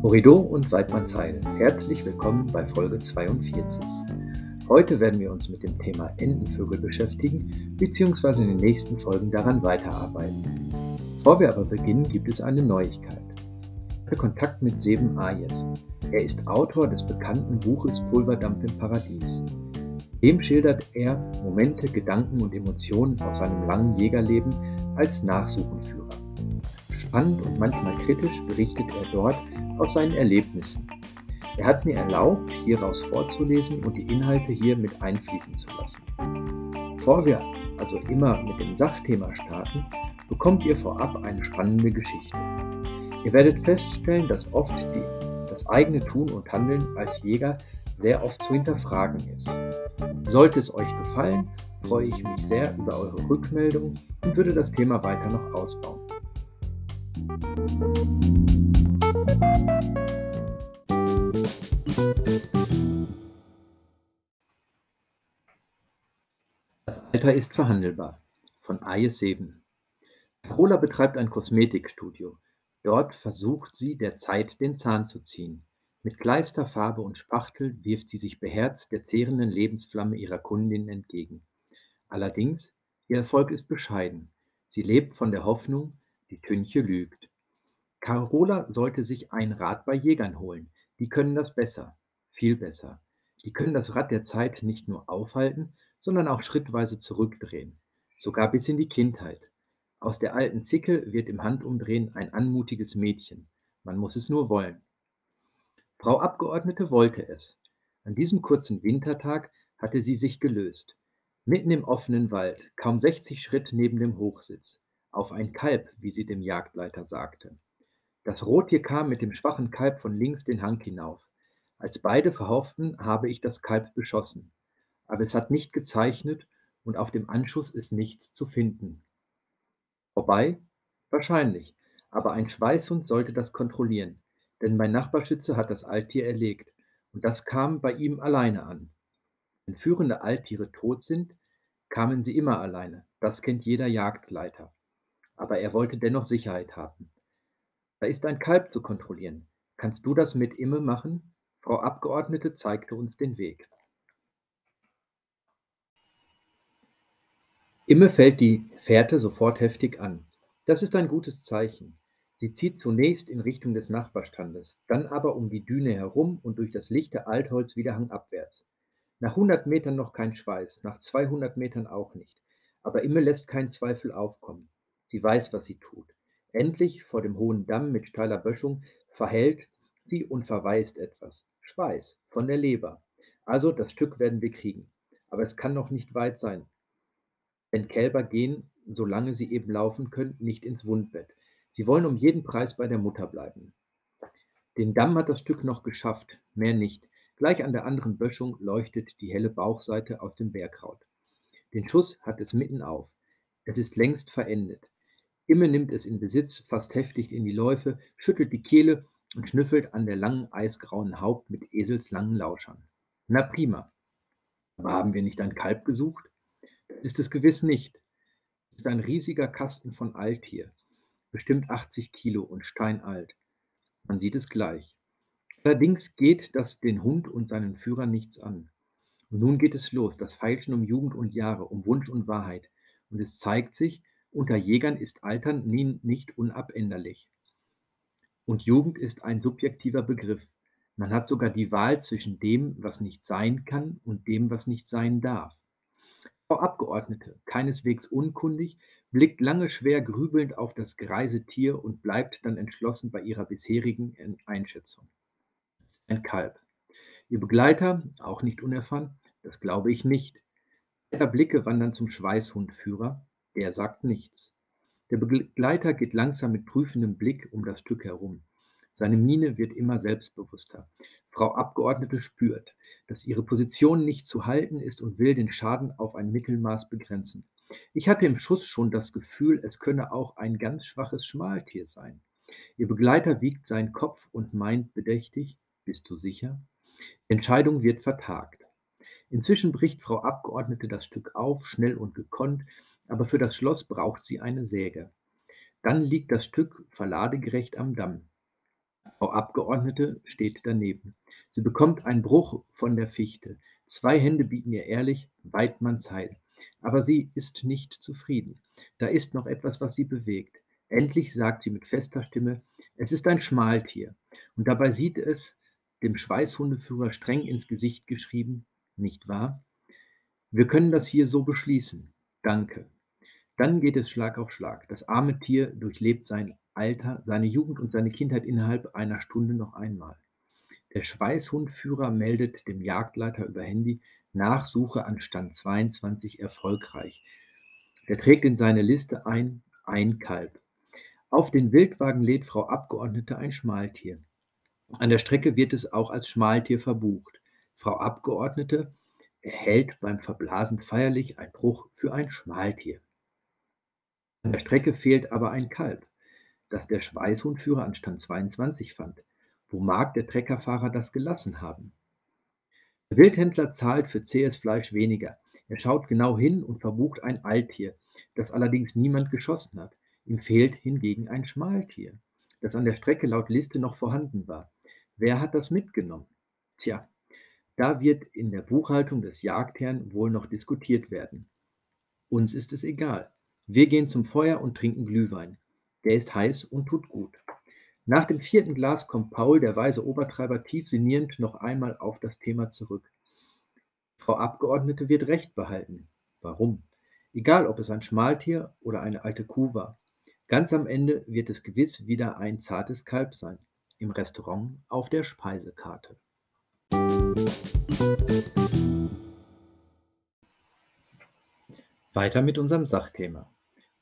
Horido und Weidmannsheil, herzlich willkommen bei Folge 42. Heute werden wir uns mit dem Thema Entenvögel beschäftigen, beziehungsweise in den nächsten Folgen daran weiterarbeiten. Bevor wir aber beginnen, gibt es eine Neuigkeit. Habe Kontakt mit Seben Ayes. Er ist Autor des bekannten Buches Pulverdampf im Paradies. Dem schildert er Momente, Gedanken und Emotionen aus seinem langen Jägerleben als Nachsuchenführer. Spannend und manchmal kritisch berichtet er dort aus seinen Erlebnissen. Er hat mir erlaubt, hieraus vorzulesen und die Inhalte hier mit einfließen zu lassen. Bevor wir also immer mit dem Sachthema starten, bekommt ihr vorab eine spannende Geschichte. Ihr werdet feststellen, dass oft die, das eigene Tun und Handeln als Jäger sehr oft zu hinterfragen ist. Sollte es euch gefallen, freue ich mich sehr über eure Rückmeldung und würde das Thema weiter noch ausbauen. Das Alter ist verhandelbar. Von Ayes Seben. Carola betreibt ein Kosmetikstudio. Dort versucht sie, der Zeit den Zahn zu ziehen. Mit Kleister, Farbe und Spachtel wirft sie sich beherzt der zehrenden Lebensflamme ihrer Kundin entgegen. Allerdings, ihr Erfolg ist bescheiden. Sie lebt von der Hoffnung, die Tünche lügt. Carola sollte sich ein Rad bei Jägern holen. Die können das besser, viel besser. Die können das Rad der Zeit nicht nur aufhalten, sondern auch schrittweise zurückdrehen, sogar bis in die Kindheit. Aus der alten Zicke wird im Handumdrehen ein anmutiges Mädchen. Man muss es nur wollen. Frau Abgeordnete wollte es. An diesem kurzen Wintertag hatte sie sich gelöst. Mitten im offenen Wald, kaum 60 Schritt neben dem Hochsitz. Auf ein Kalb, wie sie dem Jagdleiter sagte. Das Rottier kam mit dem schwachen Kalb von links den Hang hinauf. Als beide verhofften, habe ich das Kalb beschossen. Aber es hat nicht gezeichnet und auf dem Anschuss ist nichts zu finden. Vorbei? Wahrscheinlich. Aber ein Schweißhund sollte das kontrollieren denn mein Nachbarschütze hat das Alttier erlegt, und das kam bei ihm alleine an. Wenn führende Alttiere tot sind, kamen sie immer alleine, das kennt jeder Jagdleiter. Aber er wollte dennoch Sicherheit haben. Da ist ein Kalb zu kontrollieren. Kannst du das mit Imme machen? Frau Abgeordnete zeigte uns den Weg. Imme fällt die Fährte sofort heftig an. Das ist ein gutes Zeichen. Sie zieht zunächst in Richtung des Nachbarstandes, dann aber um die Düne herum und durch das lichte Altholz wieder hangabwärts. Nach hundert Metern noch kein Schweiß, nach zweihundert Metern auch nicht. Aber Imme lässt keinen Zweifel aufkommen. Sie weiß, was sie tut. Endlich, vor dem hohen Damm mit steiler Böschung, verhält sie und verweist etwas. Schweiß von der Leber. Also, das Stück werden wir kriegen. Aber es kann noch nicht weit sein. Denn Kälber gehen, solange sie eben laufen können, nicht ins Wundbett. Sie wollen um jeden Preis bei der Mutter bleiben. Den Damm hat das Stück noch geschafft, mehr nicht. Gleich an der anderen Böschung leuchtet die helle Bauchseite aus dem Bergkraut. Den Schuss hat es mitten auf. Es ist längst verendet. Imme nimmt es in Besitz, fasst heftig in die Läufe, schüttelt die Kehle und schnüffelt an der langen eisgrauen Haupt mit eselslangen Lauschern. Na prima. Aber haben wir nicht ein Kalb gesucht? Das ist es gewiss nicht. Es ist ein riesiger Kasten von Alttier bestimmt 80 Kilo und steinalt. Man sieht es gleich. Allerdings geht das den Hund und seinen Führer nichts an. Und nun geht es los, das Feilschen um Jugend und Jahre, um Wunsch und Wahrheit. Und es zeigt sich, unter Jägern ist Altern nie, nicht unabänderlich. Und Jugend ist ein subjektiver Begriff. Man hat sogar die Wahl zwischen dem, was nicht sein kann, und dem, was nicht sein darf. Frau Abgeordnete, keineswegs unkundig, blickt lange schwer grübelnd auf das greise Tier und bleibt dann entschlossen bei ihrer bisherigen Einschätzung. Es ist ein Kalb. Ihr Begleiter, auch nicht unerfahren, das glaube ich nicht. Ihre Blicke wandern zum Schweißhundführer, der sagt nichts. Der Begleiter geht langsam mit prüfendem Blick um das Stück herum. Seine Miene wird immer selbstbewusster. Frau Abgeordnete spürt, dass ihre Position nicht zu halten ist und will den Schaden auf ein Mittelmaß begrenzen. Ich hatte im Schuss schon das Gefühl, es könne auch ein ganz schwaches Schmaltier sein. Ihr Begleiter wiegt seinen Kopf und meint bedächtig, bist du sicher? Entscheidung wird vertagt. Inzwischen bricht Frau Abgeordnete das Stück auf, schnell und gekonnt, aber für das Schloss braucht sie eine Säge. Dann liegt das Stück verladegerecht am Damm. Frau Abgeordnete steht daneben. Sie bekommt einen Bruch von der Fichte. Zwei Hände bieten ihr ehrlich Weidmanns Heil. Aber sie ist nicht zufrieden. Da ist noch etwas, was sie bewegt. Endlich sagt sie mit fester Stimme, es ist ein Schmaltier. Und dabei sieht es dem Schweißhundeführer streng ins Gesicht geschrieben, nicht wahr? Wir können das hier so beschließen. Danke. Dann geht es Schlag auf Schlag. Das arme Tier durchlebt sein Alter, seine Jugend und seine Kindheit innerhalb einer Stunde noch einmal. Der Schweißhundführer meldet dem Jagdleiter über Handy Nachsuche an Stand 22 erfolgreich. Der trägt in seine Liste ein ein Kalb. Auf den Wildwagen lädt Frau Abgeordnete ein Schmaltier. An der Strecke wird es auch als Schmaltier verbucht. Frau Abgeordnete erhält beim Verblasen feierlich ein Bruch für ein Schmaltier. An der Strecke fehlt aber ein Kalb, das der Schweißhundführer an Stand 22 fand. Wo mag der Treckerfahrer das gelassen haben? Der Wildhändler zahlt für zähes Fleisch weniger. Er schaut genau hin und verbucht ein Alttier, das allerdings niemand geschossen hat. Ihm fehlt hingegen ein Schmaltier, das an der Strecke laut Liste noch vorhanden war. Wer hat das mitgenommen? Tja, da wird in der Buchhaltung des Jagdherrn wohl noch diskutiert werden. Uns ist es egal. Wir gehen zum Feuer und trinken Glühwein. Der ist heiß und tut gut. Nach dem vierten Glas kommt Paul, der weise Obertreiber, tief sinnierend noch einmal auf das Thema zurück. Frau Abgeordnete wird Recht behalten. Warum? Egal, ob es ein Schmaltier oder eine alte Kuh war. Ganz am Ende wird es gewiss wieder ein zartes Kalb sein. Im Restaurant auf der Speisekarte. Weiter mit unserem Sachthema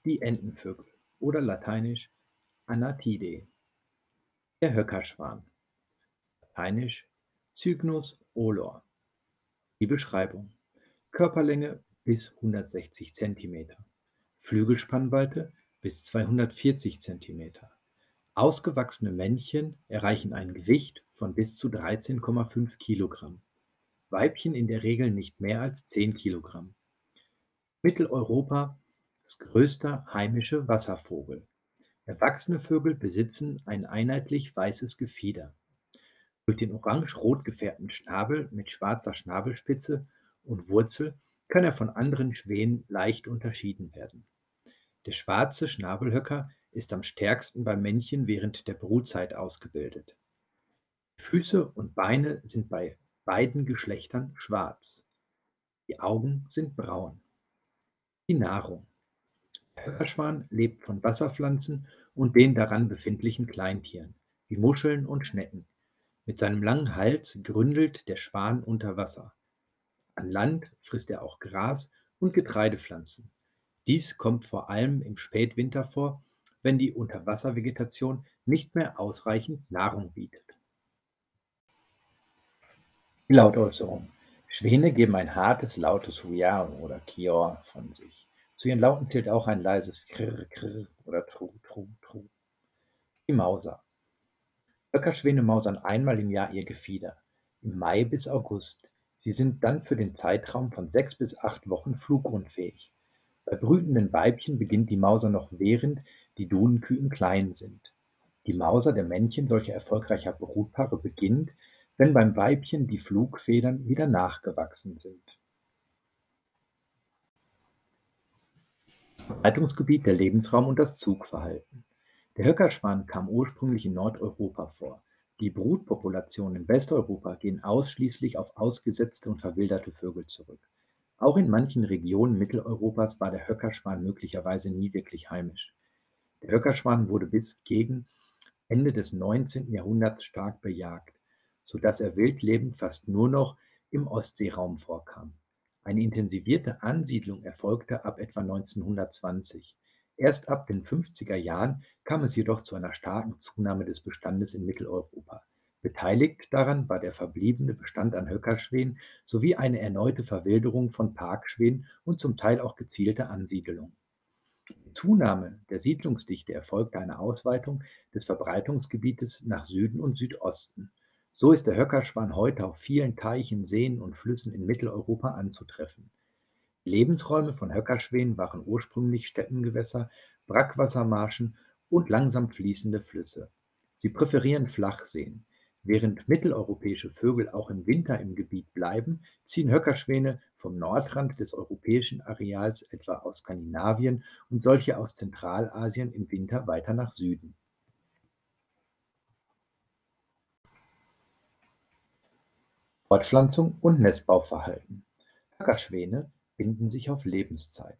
die Entenvögel oder lateinisch Anatidae. Der Höckerschwan, lateinisch Cygnus olor. Die Beschreibung: Körperlänge bis 160 cm, Flügelspannweite bis 240 cm. Ausgewachsene Männchen erreichen ein Gewicht von bis zu 13,5 kg, Weibchen in der Regel nicht mehr als 10 kg. Mitteleuropa ist größter heimische Wasservogel. Erwachsene Vögel besitzen ein einheitlich weißes Gefieder. Durch den orange-rot gefärbten Schnabel mit schwarzer Schnabelspitze und Wurzel kann er von anderen Schwänen leicht unterschieden werden. Der schwarze Schnabelhöcker ist am stärksten beim Männchen während der Brutzeit ausgebildet. Füße und Beine sind bei beiden Geschlechtern schwarz. Die Augen sind braun. Die Nahrung Höckerschwan lebt von Wasserpflanzen und den daran befindlichen Kleintieren, wie Muscheln und Schnecken. Mit seinem langen Hals gründelt der Schwan unter Wasser. An Land frisst er auch Gras und Getreidepflanzen. Dies kommt vor allem im Spätwinter vor, wenn die Unterwasservegetation nicht mehr ausreichend Nahrung bietet. Die Lautäußerung. Schwäne geben ein hartes, lautes Hujar oder Kior von sich. Zu ihren Lauten zählt auch ein leises Krr, Krr oder Tru, Tru, Tru. Die Mauser. Höckerschwäne mausern einmal im Jahr ihr Gefieder, im Mai bis August. Sie sind dann für den Zeitraum von sechs bis acht Wochen flugunfähig. Bei brütenden Weibchen beginnt die Mauser noch während die Dunenküken klein sind. Die Mauser der Männchen solcher erfolgreicher Brutpaare beginnt, wenn beim Weibchen die Flugfedern wieder nachgewachsen sind. Verbreitungsgebiet, der Lebensraum und das Zugverhalten. Der Höckerschwan kam ursprünglich in Nordeuropa vor. Die Brutpopulationen in Westeuropa gehen ausschließlich auf ausgesetzte und verwilderte Vögel zurück. Auch in manchen Regionen Mitteleuropas war der Höckerschwan möglicherweise nie wirklich heimisch. Der Höckerschwan wurde bis gegen Ende des 19. Jahrhunderts stark bejagt, so dass er wildlebend fast nur noch im Ostseeraum vorkam. Eine intensivierte Ansiedlung erfolgte ab etwa 1920. Erst ab den 50er Jahren kam es jedoch zu einer starken Zunahme des Bestandes in Mitteleuropa. Beteiligt daran war der verbliebene Bestand an Höckerschwänen sowie eine erneute Verwilderung von Parkschwänen und zum Teil auch gezielte Ansiedelung. Die Zunahme der Siedlungsdichte erfolgte eine Ausweitung des Verbreitungsgebietes nach Süden und Südosten. So ist der Höckerschwan heute auf vielen Teichen, Seen und Flüssen in Mitteleuropa anzutreffen. Die Lebensräume von Höckerschwänen waren ursprünglich Steppengewässer, Brackwassermarschen und langsam fließende Flüsse. Sie präferieren Flachseen. Während mitteleuropäische Vögel auch im Winter im Gebiet bleiben, ziehen Höckerschwäne vom Nordrand des europäischen Areals etwa aus Skandinavien und solche aus Zentralasien im Winter weiter nach Süden. Fortpflanzung und Nestbauverhalten. Höckerschwäne binden sich auf Lebenszeit.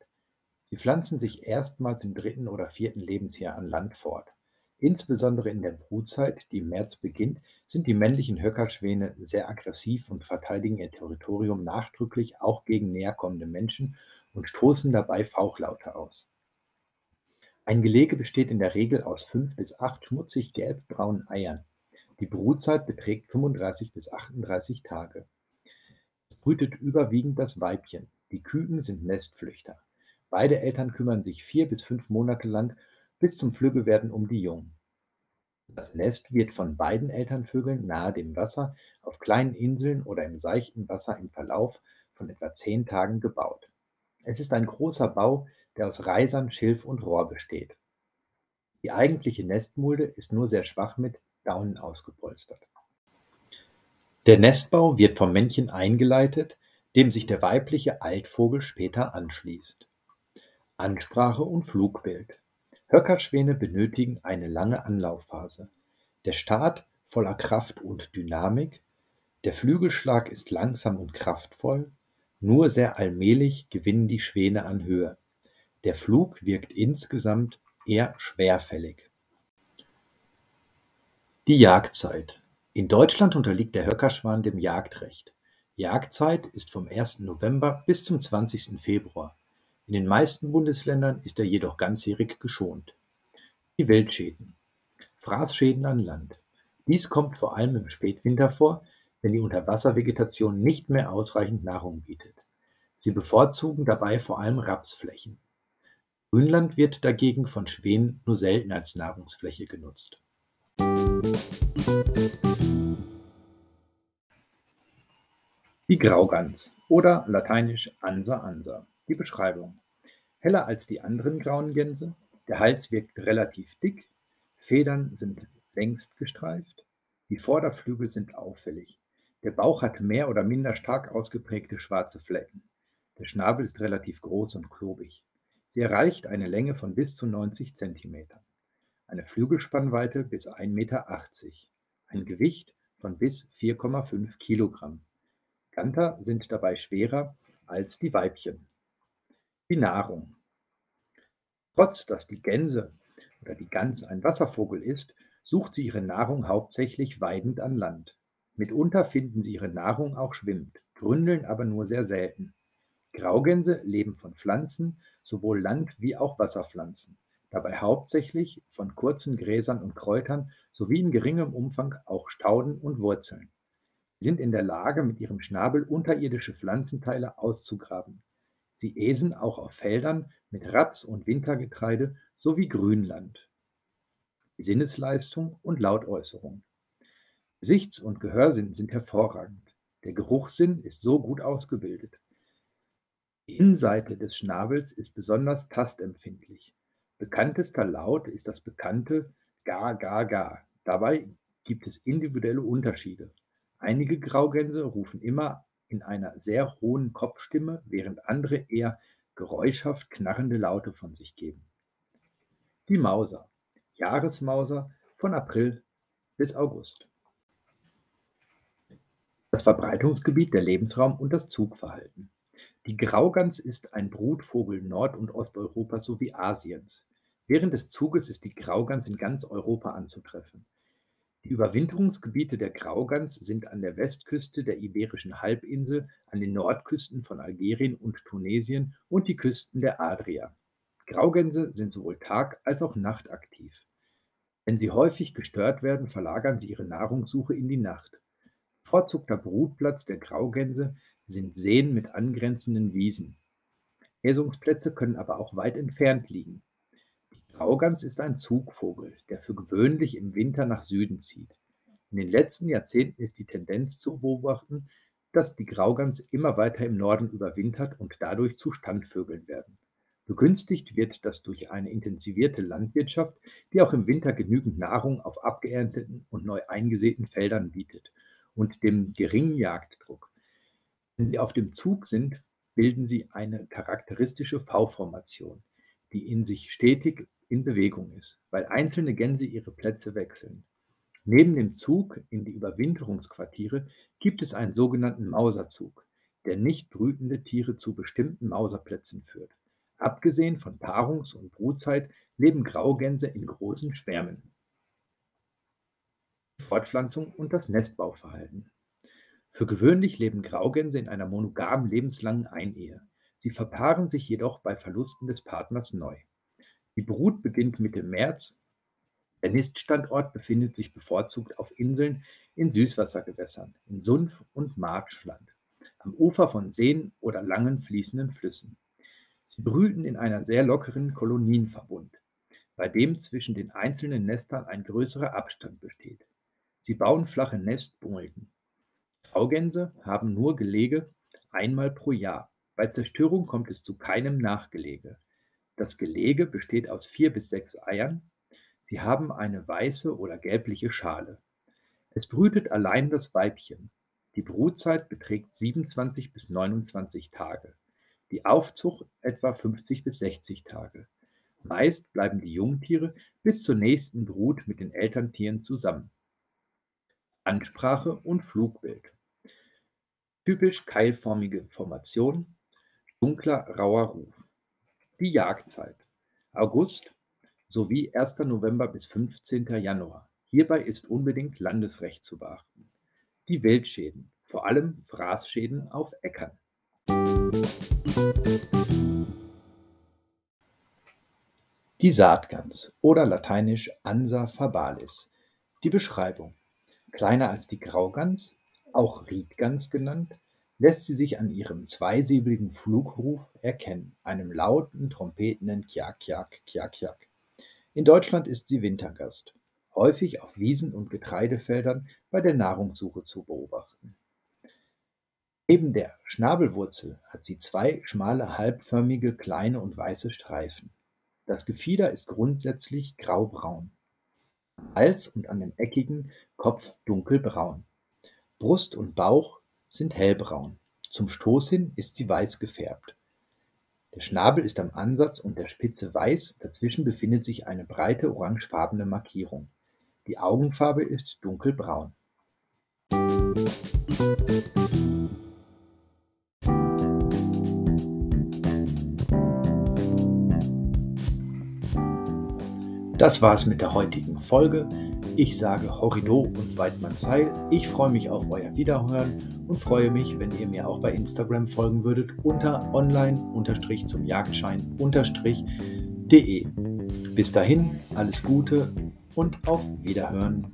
Sie pflanzen sich erstmals im dritten oder vierten Lebensjahr an Land fort. Insbesondere in der Brutzeit, die im März beginnt, sind die männlichen Höckerschwäne sehr aggressiv und verteidigen ihr Territorium nachdrücklich auch gegen näherkommende Menschen und stoßen dabei Fauchlaute aus. Ein Gelege besteht in der Regel aus fünf bis acht schmutzig gelbbraunen Eiern. Die Brutzeit beträgt 35 bis 38 Tage. Es brütet überwiegend das Weibchen. Die Küken sind Nestflüchter. Beide Eltern kümmern sich vier bis fünf Monate lang bis zum Flüggewerden um die Jungen. Das Nest wird von beiden Elternvögeln nahe dem Wasser auf kleinen Inseln oder im seichten Wasser im Verlauf von etwa zehn Tagen gebaut. Es ist ein großer Bau, der aus Reisern, Schilf und Rohr besteht. Die eigentliche Nestmulde ist nur sehr schwach mit Daunen ausgepolstert. Der Nestbau wird vom Männchen eingeleitet, dem sich der weibliche Altvogel später anschließt. Ansprache und Flugbild. Höckerschwäne benötigen eine lange Anlaufphase. Der Start voller Kraft und Dynamik, der Flügelschlag ist langsam und kraftvoll, nur sehr allmählich gewinnen die Schwäne an Höhe. Der Flug wirkt insgesamt eher schwerfällig. Die Jagdzeit. In Deutschland unterliegt der Höckerschwan dem Jagdrecht. Jagdzeit ist vom 1. November bis zum 20. Februar. In den meisten Bundesländern ist er jedoch ganzjährig geschont. Die Wildschäden. Fraßschäden an Land. Dies kommt vor allem im Spätwinter vor, wenn die Unterwasservegetation nicht mehr ausreichend Nahrung bietet. Sie bevorzugen dabei vor allem Rapsflächen. Grünland wird dagegen von Schwänen nur selten als Nahrungsfläche genutzt. Die Graugans oder lateinisch Ansa ansa. Die Beschreibung: Heller als die anderen grauen Gänse, der Hals wirkt relativ dick, Federn sind längst gestreift, die Vorderflügel sind auffällig, der Bauch hat mehr oder minder stark ausgeprägte schwarze Flecken, der Schnabel ist relativ groß und klobig. Sie erreicht eine Länge von bis zu 90 Zentimetern eine Flügelspannweite bis 1,80 Meter, ein Gewicht von bis 4,5 Kilogramm. Ganter sind dabei schwerer als die Weibchen. Die Nahrung. Trotz dass die Gänse oder die Gans ein Wasservogel ist, sucht sie ihre Nahrung hauptsächlich weidend an Land. Mitunter finden sie ihre Nahrung auch schwimmend, gründeln aber nur sehr selten. Graugänse leben von Pflanzen, sowohl Land- wie auch Wasserpflanzen dabei hauptsächlich von kurzen Gräsern und Kräutern sowie in geringem Umfang auch Stauden und Wurzeln. Sie sind in der Lage, mit ihrem Schnabel unterirdische Pflanzenteile auszugraben. Sie äsen auch auf Feldern mit Raps und Wintergetreide sowie Grünland. Sinnesleistung und Lautäußerung. Gesichts- und Gehörsinn sind hervorragend. Der Geruchssinn ist so gut ausgebildet. Die Innenseite des Schnabels ist besonders tastempfindlich. Bekanntester Laut ist das bekannte „Ga ga ga“. Dabei gibt es individuelle Unterschiede. Einige Graugänse rufen immer in einer sehr hohen Kopfstimme, während andere eher geräuschhaft knarrende Laute von sich geben. Die Mauser Jahresmauser von April bis August. Das Verbreitungsgebiet, der Lebensraum und das Zugverhalten. Die Graugans ist ein Brutvogel Nord- und Osteuropas sowie Asiens. Während des Zuges ist die Graugans in ganz Europa anzutreffen. Die Überwinterungsgebiete der Graugans sind an der Westküste der Iberischen Halbinsel, an den Nordküsten von Algerien und Tunesien und die Küsten der Adria. Graugänse sind sowohl tag- als auch nachtaktiv. Wenn sie häufig gestört werden, verlagern sie ihre Nahrungssuche in die Nacht. Bevorzugter Brutplatz der Graugänse sind Seen mit angrenzenden Wiesen. Äsungsplätze können aber auch weit entfernt liegen. Die Graugans ist ein Zugvogel, der für gewöhnlich im Winter nach Süden zieht. In den letzten Jahrzehnten ist die Tendenz zu beobachten, dass die Graugans immer weiter im Norden überwintert und dadurch zu Standvögeln werden. Begünstigt wird das durch eine intensivierte Landwirtschaft, die auch im Winter genügend Nahrung auf abgeernteten und neu eingesäten Feldern bietet und dem geringen Jagddruck. Wenn sie auf dem Zug sind, bilden sie eine charakteristische V-Formation, die in sich stetig in Bewegung ist, weil einzelne Gänse ihre Plätze wechseln. Neben dem Zug in die Überwinterungsquartiere gibt es einen sogenannten Mauserzug, der nicht brütende Tiere zu bestimmten Mauserplätzen führt. Abgesehen von Paarungs- und Brutzeit leben Graugänse in großen Schwärmen. Fortpflanzung und das Nestbauverhalten. Für gewöhnlich leben Graugänse in einer monogamen lebenslangen Einehe. Sie verpaaren sich jedoch bei Verlusten des Partners neu. Die Brut beginnt Mitte März. Der Niststandort befindet sich bevorzugt auf Inseln in Süßwassergewässern, in Sumpf- und Marschland, am Ufer von Seen oder langen fließenden Flüssen. Sie brüten in einer sehr lockeren Kolonienverbund, bei dem zwischen den einzelnen Nestern ein größerer Abstand besteht. Sie bauen flache Nestbulden. Graugänse haben nur Gelege einmal pro Jahr. Bei Zerstörung kommt es zu keinem Nachgelege. Das Gelege besteht aus vier bis sechs Eiern. Sie haben eine weiße oder gelbliche Schale. Es brütet allein das Weibchen. Die Brutzeit beträgt 27 bis 29 Tage die Aufzucht etwa 50 bis 60 Tage. Meist bleiben die Jungtiere bis zur nächsten Brut mit den Elterntieren zusammen. Ansprache und Flugbild. Typisch keilförmige Formation, dunkler, rauer Ruf. Die Jagdzeit. August sowie 1. November bis 15. Januar. Hierbei ist unbedingt Landesrecht zu beachten. Die Wildschäden, vor allem Fraßschäden auf Äckern. Die Saatgans oder lateinisch Ansa fabalis. Die Beschreibung: Kleiner als die Graugans, auch Riedgans genannt, lässt sie sich an ihrem zweisilbigen Flugruf erkennen, einem lauten, trompetenden Kjak. In Deutschland ist sie Wintergast, häufig auf Wiesen und Getreidefeldern bei der Nahrungssuche zu beobachten. Neben der Schnabelwurzel hat sie zwei schmale halbförmige kleine und weiße Streifen. Das Gefieder ist grundsätzlich graubraun, am Hals und an dem eckigen Kopf dunkelbraun. Brust und Bauch sind hellbraun, zum Stoß hin ist sie weiß gefärbt. Der Schnabel ist am Ansatz und der Spitze weiß, dazwischen befindet sich eine breite orangefarbene Markierung. Die Augenfarbe ist dunkelbraun. Das war's mit der heutigen Folge. Ich sage Horrido und Weidmannsheil. Ich freue mich auf euer Wiederhören und freue mich, wenn ihr mir auch bei Instagram folgen würdet unter online-zum Jagdschein-de. Bis dahin, alles Gute und auf Wiederhören.